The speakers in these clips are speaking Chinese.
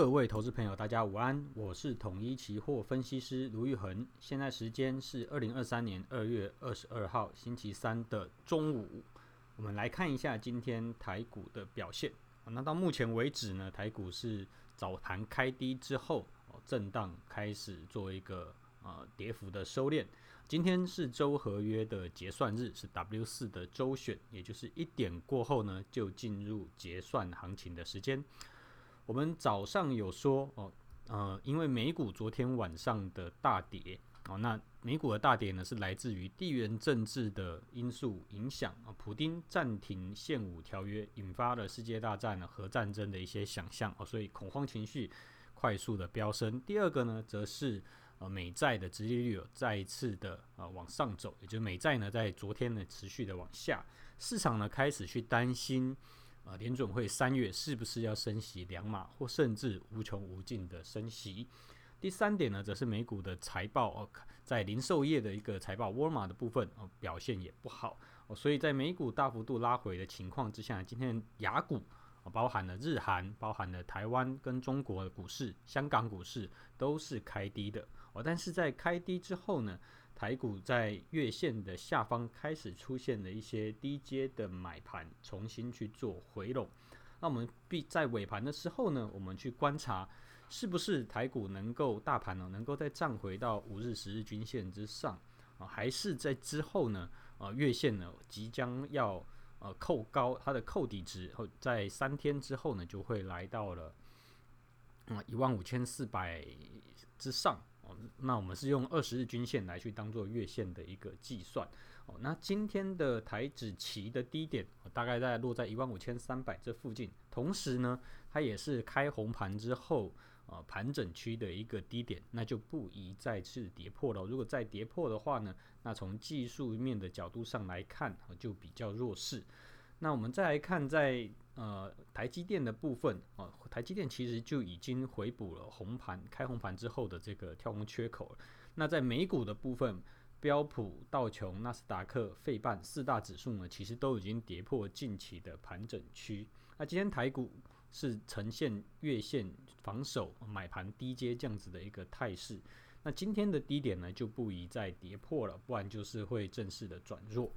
各位投资朋友，大家午安，我是统一期货分析师卢玉恒。现在时间是二零二三年二月二十二号星期三的中午。我们来看一下今天台股的表现。那到目前为止呢，台股是早盘开低之后，震荡开始做一个呃跌幅的收敛。今天是周合约的结算日，是 W 四的周选，也就是一点过后呢，就进入结算行情的时间。我们早上有说哦，呃，因为美股昨天晚上的大跌哦，那美股的大跌呢是来自于地缘政治的因素影响啊，普丁暂停现武条约，引发了世界大战呢核战争的一些想象哦，所以恐慌情绪快速的飙升。第二个呢，则是呃美债的殖利率有再一次的呃往上走，也就是美债呢在昨天呢持续的往下，市场呢开始去担心。啊，联准会三月是不是要升息两码，或甚至无穷无尽的升息？第三点呢，则是美股的财报哦，在零售业的一个财报，沃尔玛的部分哦表现也不好哦，所以在美股大幅度拉回的情况之下，今天亚股包含了日韩，包含了台湾跟中国的股市、香港股市都是开低的哦，但是在开低之后呢，台股在月线的下方开始出现了一些低阶的买盘，重新去做回笼。那我们必在尾盘的时候呢，我们去观察是不是台股能够大盘呢能够再站回到五日、十日均线之上啊，还是在之后呢？呃，月线呢即将要呃扣高它的扣底值，后在三天之后呢就会来到了啊一万五千四百之上。那我们是用二十日均线来去当做月线的一个计算哦。那今天的台指期的低点大概在落在一万五千三百这附近，同时呢，它也是开红盘之后呃盘整区的一个低点，那就不宜再次跌破了。如果再跌破的话呢，那从技术面的角度上来看就比较弱势。那我们再来看在呃台积电的部分啊，台积电其实就已经回补了红盘开红盘之后的这个跳空缺口了。那在美股的部分，标普、道琼、纳斯达克、费半四大指数呢，其实都已经跌破近期的盘整区。那今天台股是呈现月线防守买盘低接这样子的一个态势。那今天的低点呢，就不宜再跌破了，不然就是会正式的转弱。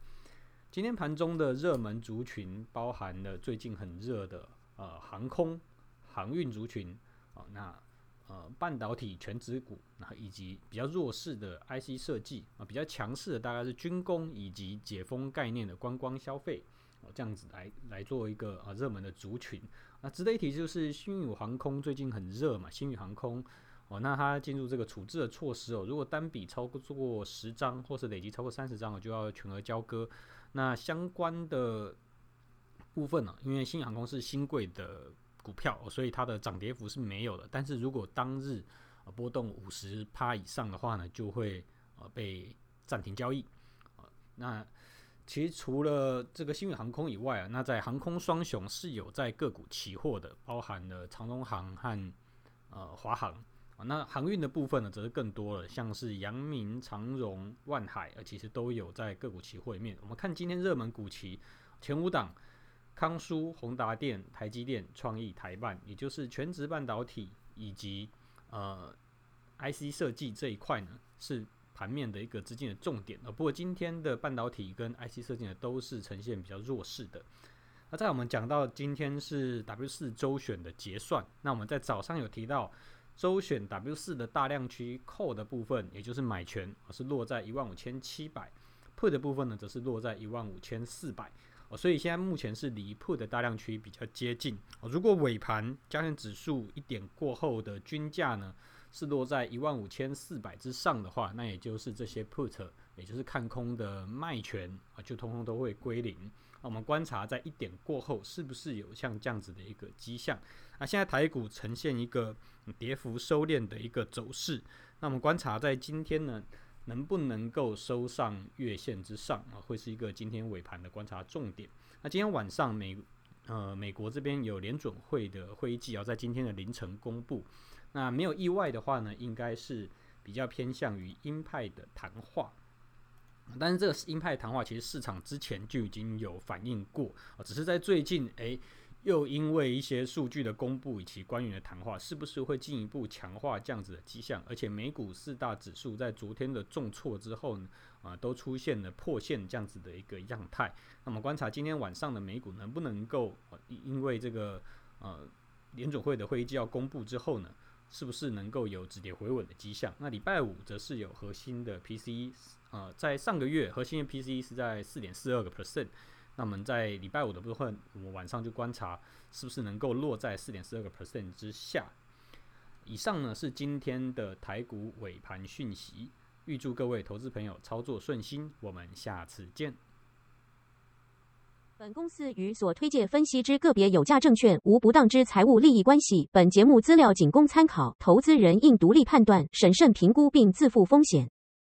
今天盘中的热门族群包含了最近很热的呃航空、航运族群啊、那呃半导体全指股，那以及比较弱势的 IC 设计啊、比较强势的大概是军工以及解封概念的观光消费哦、这样子来来做一个啊热门的族群。那值得一提就是星宇航空最近很热嘛，星宇航空。哦，那它进入这个处置的措施哦，如果单笔超过十张，或是累积超过三十张，我就要全额交割。那相关的部分呢，因为新航空是新贵的股票，所以它的涨跌幅是没有的。但是如果当日波动五十趴以上的话呢，就会呃被暂停交易。那其实除了这个新宇航空以外啊，那在航空双雄是有在个股期货的，包含了长荣航和呃华航。那航运的部分呢，则是更多了，像是阳明、长荣、万海，呃，其实都有在个股期货里面。我们看今天热门股期前五档，康舒、宏达电、台积电、创意、台办，也就是全值半导体以及呃 IC 设计这一块呢，是盘面的一个资金的重点。呃，不过今天的半导体跟 IC 设计呢，都是呈现比较弱势的。那在我们讲到今天是 W 四周选的结算，那我们在早上有提到。周选 W 四的大量区 call 的部分，也就是买权，是落在一万五千七百；put 的部分呢，则是落在一万五千四百。哦，所以现在目前是离 put 的大量区比较接近。哦，如果尾盘加权指数一点过后的均价呢，是落在一万五千四百之上的话，那也就是这些 put，也就是看空的卖权啊，就通通都会归零。那我们观察在一点过后，是不是有像这样子的一个迹象？那现在台股呈现一个跌幅收敛的一个走势。那我们观察在今天呢，能不能够收上月线之上啊？会是一个今天尾盘的观察重点。那今天晚上美呃美国这边有联准会的会议纪要在今天的凌晨公布。那没有意外的话呢，应该是比较偏向于鹰派的谈话。但是这个鹰派谈话，其实市场之前就已经有反映过啊，只是在最近，诶，又因为一些数据的公布以及官员的谈话，是不是会进一步强化这样子的迹象？而且美股四大指数在昨天的重挫之后呢，啊，都出现了破线这样子的一个样态。那么观察今天晚上的美股能不能够，因为这个呃联准会的会议纪要公布之后呢，是不是能够有止跌回稳的迹象？那礼拜五则是有核心的 PCE，呃，在上个月核心的 PCE 是在四点四二个 percent。那么在礼拜五的部分，我们晚上就观察是不是能够落在四点四二个 percent 之下。以上呢是今天的台股尾盘讯息，预祝各位投资朋友操作顺心，我们下次见。本公司与所推介分析之个别有价证券无不当之财务利益关系，本节目资料仅供参考，投资人应独立判断、审慎评估并自负风险。